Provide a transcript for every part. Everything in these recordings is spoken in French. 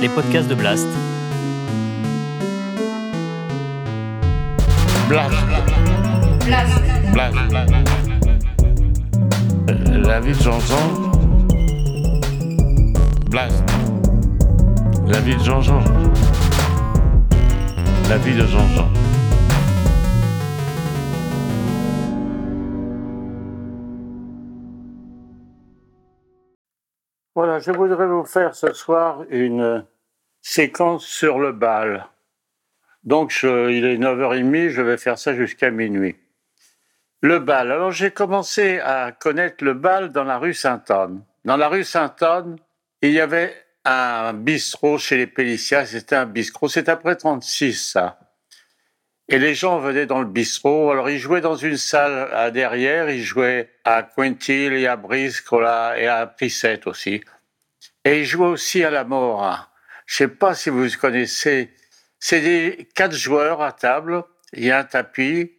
les podcasts de Blast. Blast. Blast. La vie de Jean-Jean. Blast. La vie de Jean-Jean. La vie de Jean-Jean. Voilà, je voudrais vous faire ce soir une séquence sur le bal. Donc, il est 9h30, je vais faire ça jusqu'à minuit. Le bal. Alors, j'ai commencé à connaître le bal dans la rue Sainte-Anne. Dans la rue Sainte-Anne, il y avait un bistrot chez les Pélicias. C'était un bistrot. C'est après 36, ça. Et les gens venaient dans le bistrot. Alors, ils jouaient dans une salle à derrière. Ils jouaient à Quintil et à Briscola et à Prissette aussi. Et ils jouaient aussi à la mort. Je sais pas si vous connaissez. C'est des quatre joueurs à table. Il y a un tapis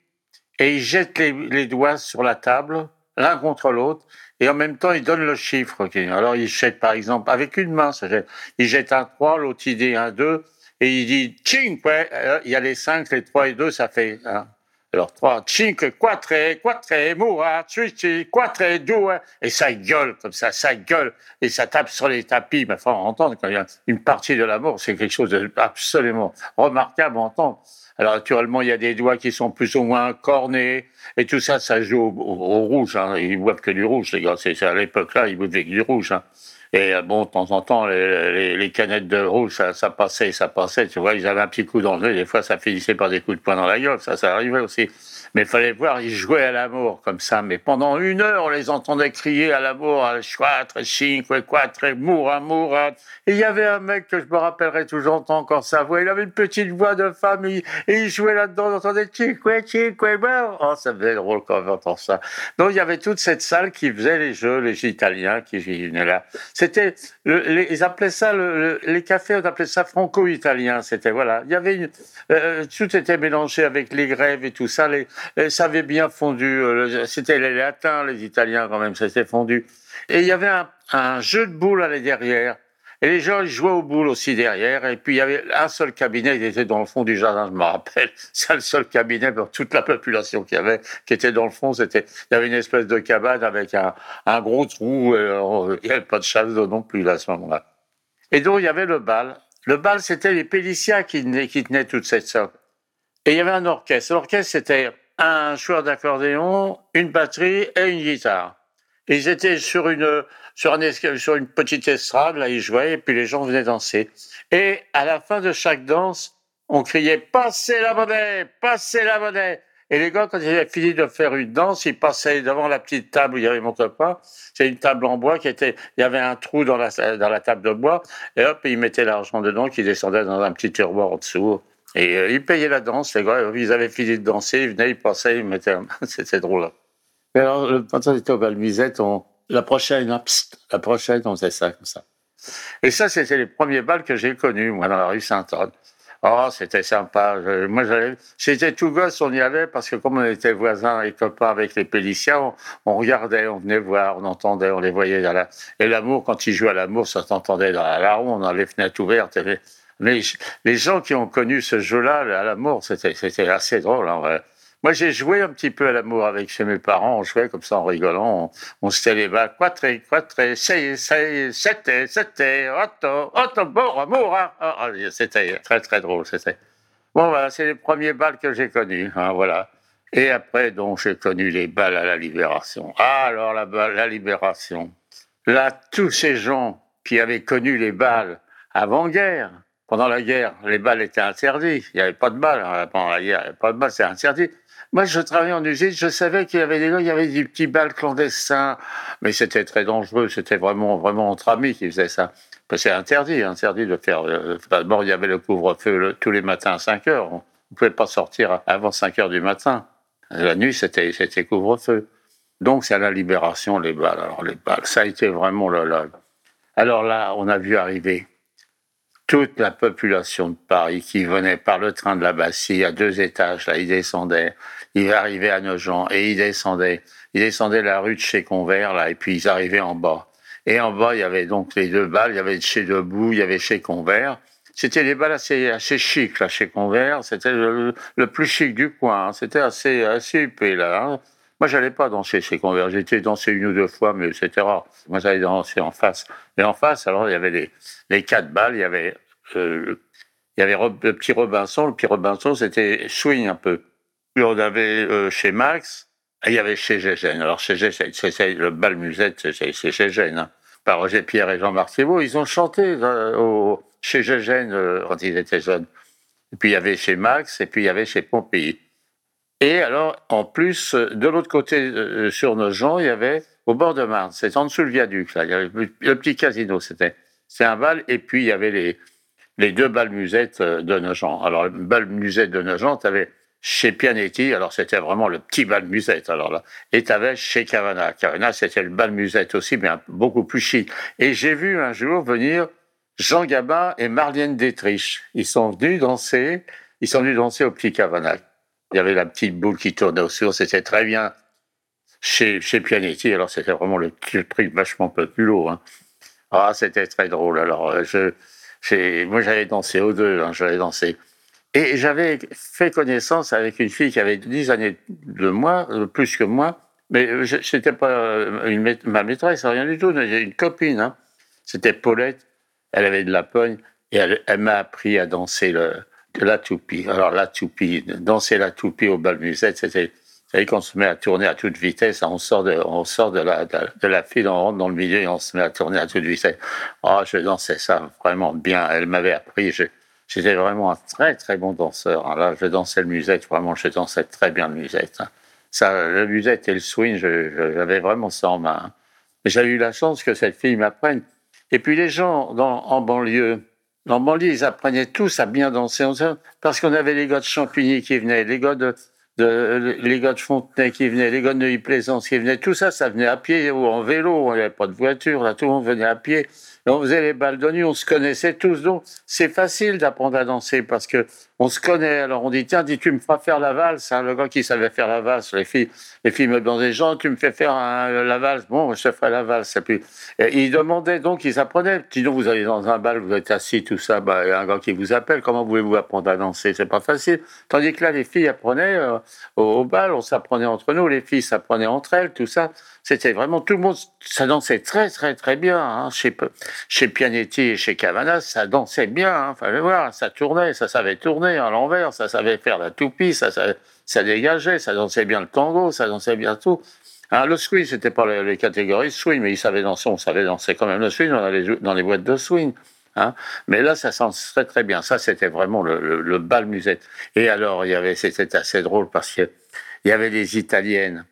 et ils jettent les, doigts sur la table, l'un contre l'autre, et en même temps ils donnent le chiffre. Alors ils jettent par exemple avec une main, ça jette. ils jettent un 3, l'autre il dit un 2, et il dit cinque, euh, il y a les 5, les 3 et 2, ça fait un. Alors 3, cinque, quatre, quatre, moura, suici, quatre, deux, et ça gueule comme ça, ça gueule, et ça tape sur les tapis. Mais enfin, entendre quand il y a une partie de l'amour, c'est quelque chose d'absolument remarquable à entendre. Alors naturellement, il y a des doigts qui sont plus ou moins cornés et tout ça, ça joue au, au- rouge. Hein. Ils boivent que du rouge, les gars. C'est c'est à l'époque-là, ils buvaient que du rouge. Hein. Et euh, bon, de temps en temps, les, les, les canettes de rouge, ça, ça passait, ça passait. Tu vois, ils avaient un petit coup dans le. Des fois, ça finissait par des coups de poing dans la gueule. Ça, ça arrivait aussi. Mais il fallait voir, ils jouaient à l'amour comme ça. Mais pendant une heure, on les entendait crier à l'amour, à quatre, cinque, quatre, moura, moura. Et il y avait un mec que je me rappellerai toujours, encore sa voix. Il avait une petite voix de femme et, il jouait là-dedans. On entendait cinque, cinque, moura. Oh, ça faisait drôle quand on entend ça. Donc il y avait toute cette salle qui faisait les jeux, les Italiens qui venaient là. C'était, le- les, ils appelaient ça, le- le- les cafés, on appelait ça franco-italien. C'était voilà, il y avait une, euh, tout était mélangé avec les grèves et tout ça. Les, et ça avait bien fondu. euh, C'était les latins, les Italiens quand même, ça s'était fondu. Et il y avait un, un jeu de boules à derrière. Et les gens ils jouaient aux boules aussi derrière. Et puis il y avait un seul cabinet, il était dans le fond du jardin, je me rappelle. C'est le seul cabinet pour toute la population qu'il y avait, qui était dans le fond. C'était, il y avait une espèce de cabane avec un, gros trou. euh, il n'y avait pas de chasse non plus là, à ce moment-là. Et donc il y avait le bal. Le bal, c'était les Pélicias qui qui tenaient toute cette sorte. Et il y avait un orchestre. L'orchestre, c'était un joueur d'accordéon, une batterie et une guitare. Ils étaient sur une, sur, un sur une petite estrade, là, ils jouaient, et puis les gens venaient danser. Et à la fin de chaque danse, on criait « Passez la monnaie Passez la monnaie !» Et les gars, quand ils avaient fini de faire une danse, ils passaient devant la petite table où il y avait mon copain. C'est une table en bois qui était, il y avait un trou dans la, dans la table de bois, et hop, ils mettaient l'argent dedans, qui descendait dans un petit tiroir en dessous. Et euh, ils payaient la danse, les gars, ils avaient fini de danser, ils venaient, ils passaient, ils mettaient, c'était drôle. Hein. Mais alors, quand on était au Balmisette, on, la prochaine, hein, on faisait ça comme ça. Et ça, c'était les premiers bals que j'ai connus, moi, dans la rue Sainte-Anne. Oh, c'était sympa. Je- moi, j'étais tout gosse, on y allait parce que comme on était voisins et copains avec les Péliciens, on, on regardait, on venait voir, on entendait, on les voyait. Dans la... Et l'amour, quand ils jouaient à l'amour, ça s'entendait dans la, la ronde, dans les fenêtres ouvertes. Les, les, gens qui ont connu ce jeu-là, à l'amour, c'était, assez drôle. en vrai. Moi, j'ai joué un petit peu à l'amour avec chez mes parents. On jouait comme ça en rigolant. On, on se les bas. Quatre, quatre, sei, sei, sept, sept, otto, otto, bon amour. hein. Ah, ah, C'était très, très drôle. C'était. Bon, voilà, c'est les premiers balles que j'ai connus. hein, voilà. Et après, donc, j'ai connu les balles à la Libération. Ah, alors, la, la Libération. Là, tous ces gens qui avaient connu les balles avant-guerre, pendant la guerre, les balles étaient interdits. Il n'y avait pas de balles. hein, Pendant la guerre, il n'y avait pas de balles, c'est interdit. Moi, je travaillais en usine, je savais qu'il y avait des gars, il y avait des petits balles clandestins, mais c'était très dangereux, c'était vraiment, vraiment entre amis qui faisaient ça. C'est interdit, interdit de faire. euh, D'abord, il y avait le couvre-feu tous les matins à 5 heures. On ne pouvait pas sortir avant 5 heures du matin. La nuit, c'était c'était couvre-feu. Donc, c'est à la libération, les balles. Alors, les balles, ça a été vraiment le- Alors là, on a vu arriver toute la population de Paris qui venait par le train de la Bastille à deux étages. Là, ils descendaient. Ils arrivaient à Nogent et ils descendaient. Ils descendaient la rue de chez Convert, là, et puis ils arrivaient en bas. Et en bas, il y avait donc les deux balles. Il y avait chez Debout, il y avait chez Convert. C'était des balles assez, assez chic, là, chez Convert. C'était le, plus chic du coin. Hein. C'était assez, assez huppé, là. Hein. Moi, j'allais pas danser chez Convert. J'étais dansé une ou deux fois, mais rare. Moi, j'allais danser en face. Et en face, alors, il y avait les, les quatre balles. Il y avait, euh, il y avait le petit Robinson. Le petit Robinson, c'était swing un peu. Puis on avait euh, chez Max, et il y avait chez Gégène. Alors, chez Gégène, c'est le bal musette, c'est chez Gégène. Hein. Par Roger Pierre et Jean-Marc Thibault, ils ont chanté euh, au, chez Gégène euh, quand ils étaient jeunes. Et puis il y avait chez Max, et puis il y avait chez Pompéi. Et alors, en plus, euh, de l'autre côté, euh, sur nos gens, il y avait au bord de Marne, c'est en dessous le viaduc, là, il y avait le petit casino, c'était. C'est un bal, et puis il y avait les, les deux balles musettes de Nogent. Alors, le bal musette de Nogent, tu avais chez Pianetti, alors c'était vraiment le petit bal musette, alors là. Et tu avais chez Cavana. Cavana, c'était le bal musette aussi, mais beaucoup plus chic. Et j'ai vu un jour venir Jean Gabin et Marlène Détriche. Ils sont venus danser, ils sont venus danser au Petit Cavanac. Il y avait la petite boule qui tournait au-dessus, c'était très bien chez, chez Pianetti, alors c'était vraiment le truc vachement populo. Hein. Ah, c'était très drôle. Alors, euh, je, moi, j'avais dansé aux deux, hein, j'avais dansé. Et j'avais fait connaissance avec une fille qui avait 10 années de moi, euh, plus que moi, mais euh, c'était pas une, ma maîtresse, rien du tout, une copine. Hein. C'était Paulette elle avait de la pogne et elle, m'a appris à danser le, la toupie. Alors la toupie, danser la toupie au bal musette, c'était vous savez qu'on se met à tourner à toute vitesse, on sort de, on sort de la, de, la file, on rentre dans le milieu et on se met à tourner à toute vitesse. Oh, je dansais ça vraiment bien. Elle m'avait appris. J'étais vraiment un très très bon danseur. Là, je dansais le musette, vraiment, je dansais très bien le musette. Ça, le musette et le swing, j'avais vraiment ça en main. J'ai eu la chance que cette fille m'apprenne et puis les gens dans, en banlieue, banlieue, ils apprenaient tous à bien danser parce qu'on avait les gars de Champigny qui venaient, les gars de, les gars de Fontenay qui venaient, les gars de Neuilly-Plaisance qui venaient. Tout ça, ça venait à pied ou en vélo. Il n'y avait pas de voiture, tout le monde venait à pied on faisait les balles de nuit, on se connaissait tous. Donc, c'est facile d'apprendre à danser parce que on se connaît. Alors, on dit, tiens, dis, tu me feras faire la valse. Hein, le gars qui savait faire la valse, les filles, les filles me demandaient, Jean, tu me fais faire la valse? Bon, je te ferai la valse. Et puis, ils demandaient, donc, ils apprenaient. Sinon, vous allez dans un bal, vous êtes assis, tout ça, bah, y a un gars qui vous appelle. Comment voulez-vous apprendre à danser? C'est pas facile. Tandis que là, les filles apprenaient euh, au, au, bal, on s'apprenait entre nous, les filles s'apprenaient entre elles, tout ça. C'était vraiment tout le monde, ça dansait très très très bien. Hein. Chez, Pianetti et chez Cavana, ça dansait bien. Hein. Fallait voir, ça tournait, ça savait tourner à l'envers, ça savait faire la toupie, ça, ça, dégageait, ça dansait bien le tango, ça dansait bien tout. Hein, le swing, c'était pas les, catégories swing, mais ils savaient danser, on savait danser quand même le swing dans les, dans les boîtes de swing. Hein. Mais là, ça sent très très bien. Ça, c'était vraiment le, le, bal musette. Et alors, il y avait, c'était assez drôle parce que il y avait des Italiennes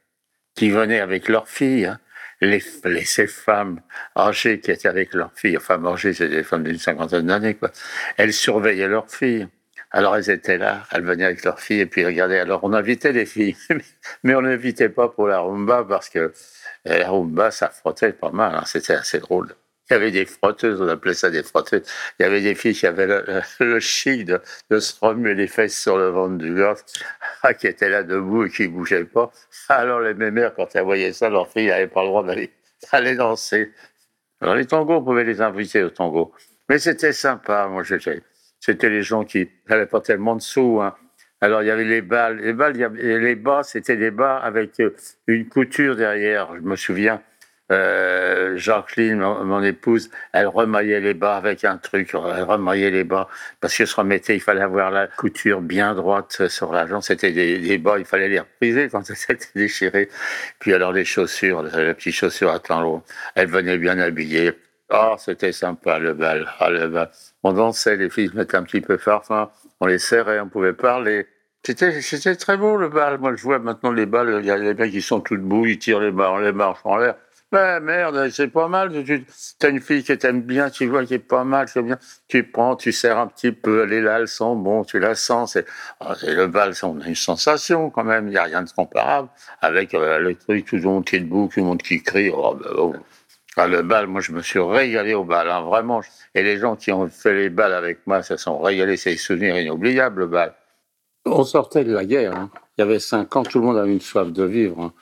qui venaient avec leurs filles, hein. les, ces femmes âgées qui étaient avec leurs filles, enfin âgées, c'est des femmes d'une cinquantaine d'années, quoi. Elles surveillaient leurs filles. Alors elles étaient là, elles venaient avec leurs filles et puis regardaient. Alors on invitait les filles, mais on n'invitait pas pour la rumba parce que euh, la rumba, ça frottait pas mal, hein. c'était assez drôle. Il y avait des frotteuses, on appelait ça des frotteuses. Il y avait des filles qui avaient le, chic de, se remuer les fesses sur le ventre du gars, qui étaient là debout et qui bougeaient pas. Alors les mères, quand elles voyaient ça, leurs filles n'avaient pas le droit d'aller aller danser. Alors les tangos, on pouvait les inviter au tango. Mais c'était sympa, moi j'étais. C'était les gens qui n'avaient pas tellement de sous. Hein. Alors il y avait les balles. Les balles, il y avait, les bas, c'était des bas avec euh, une couture derrière, je me souviens. Euh, Jacqueline, mon, épouse, elle remaillait les bas avec un truc, elle remaillait les bas parce que se remettait, il fallait avoir la couture bien droite sur la jambe. C'était des, bas, il fallait les repriser quand c'était déchiré. Puis alors les chaussures, les petites chaussures à talons, elle venait bien habillée. Oh, c'était sympa le bal. Ah, le bal. On dansait, les filles se mettaient un petit peu farfin, on les serrait, on pouvait parler. C'était, très beau le bal. Moi, je vois maintenant les balles, il y a des mecs qui sont tout debout, ils tirent les, les marches en l'air. Ben merde, c'est pas mal. Tu as une fille qui t'aime bien, tu vois qui est pas mal, c'est bien. Tu prends, tu serres un petit peu, elle est là, elle sent bon, tu la sens. C'est oh, le bal, on a une sensation quand même. Il n'y a rien de comparable avec euh, le truc, tout le monde qui est debout, tout le monde qui crie. Oh, ben, oh. Ah, le bal, moi je me suis régalé au bal, hein, vraiment. Et les gens qui ont fait les balles avec moi, ça sont régalés, c'est des souvenirs inoubliables, le bal. On sortait de la guerre. Hein. Il y avait cinq ans, tout le monde avait une soif de vivre. Hein.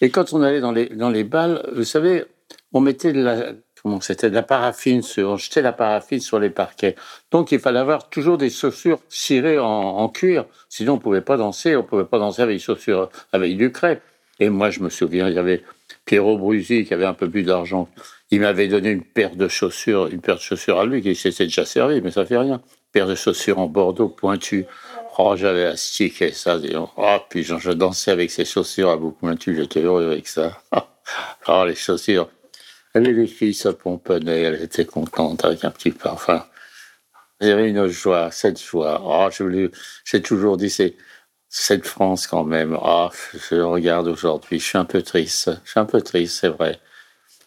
Et quand on allait dans les, dans les balles, vous savez, on mettait de la, comment c'était, de la paraffine sur, on jetait la paraffine sur les parquets. Donc il fallait avoir toujours des chaussures cirées en, cuir, sinon on pouvait pas danser, on pouvait pas danser avec des chaussures avec du crêpe. Et moi, je me souviens, il y avait Pierrot Bruzy qui avait un peu plus d'argent. Il m'avait donné une paire de chaussures, une paire de chaussures à lui qui s'était déjà servi, mais ça fait rien. Paire de chaussures en Bordeaux pointues. Oh, j'avais astiqué ça. Oh, puis je dansais avec ces chaussures à bout pointu. J'étais heureux avec ça. Oh, les chaussures. les filles se pomponnaient. Elles étaient contentes avec un petit parfum. J'avais une joie, cette joie. Oh, j'ai toujours dit, c'est cette France quand même. Ah, je regarde aujourd'hui. Je suis un peu triste. Je suis un peu triste, c'est vrai.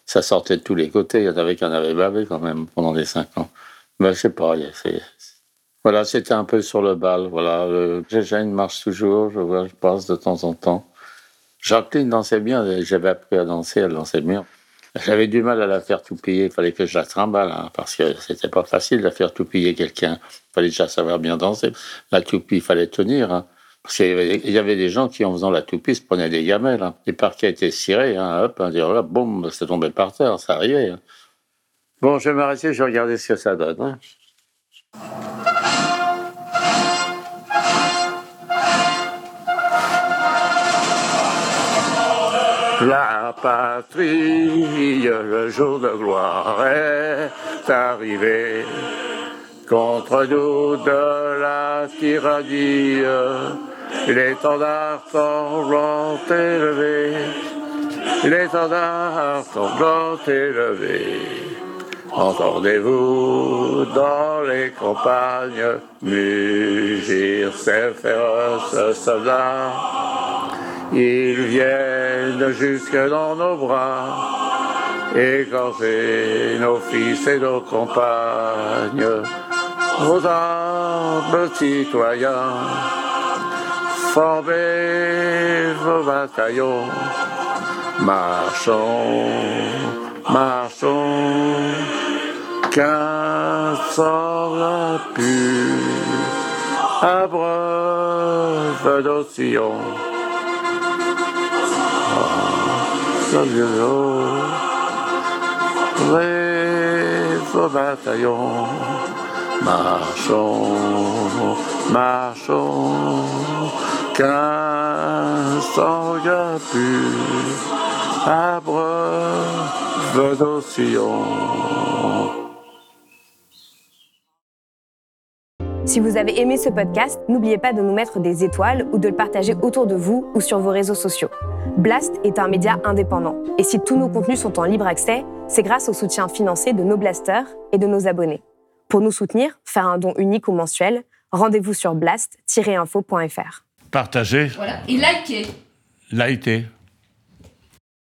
Ça sortait de tous les côtés. Il y en avait qui en avaient bavé quand même pendant les cinq ans. Mais je sais pas. Voilà, c'était un peu sur le bal. Voilà, le Gégène marche toujours. Je, vois, je passe de temps en temps. Jacqueline dansait bien. J'avais appris à danser. Elle dansait bien. J'avais du mal à la faire tout payer. Il fallait que je la trimballe, hein, parce que c'était pas facile de la faire tout payer quelqu'un. Il fallait déjà savoir bien danser. La toupie, il fallait tenir. Hein. Parce qu'il y avait des gens qui, en faisant la toupie, se prenaient des gamelles. Hein. Les parquets étaient cirés, hein, hop, dire là, boum, c'est tombé par terre, ça arrivait. Bon, je vais m'arrêter, je vais regarder ce que ça donne. La patrie, le jour de gloire est arrivé. Contre nous de la tyrannie, L'étendard sanglant élevé, l'étendard sanglant élevé. Entendez-vous dans les campagnes mugir ces féroces soldats Ils viennent jusque dans nos bras, égorger nos fils et nos compagnes, vos armes citoyens formez vos bataillons. Marchons, marchons, qu'un sort la pure, abreuve d'ocillons. Ouvrez vos bataillons, marchons, marchons, qu'un Si vous avez aimé ce podcast, n'oubliez pas de nous mettre des étoiles ou de le partager autour de vous ou sur vos réseaux sociaux. Blast est un média indépendant et si tous nos contenus sont en libre accès, c'est grâce au soutien financier de nos blasters et de nos abonnés. Pour nous soutenir, faire un don unique ou mensuel, rendez-vous sur blast-info.fr. Partagez. Voilà. Et likez. Likez.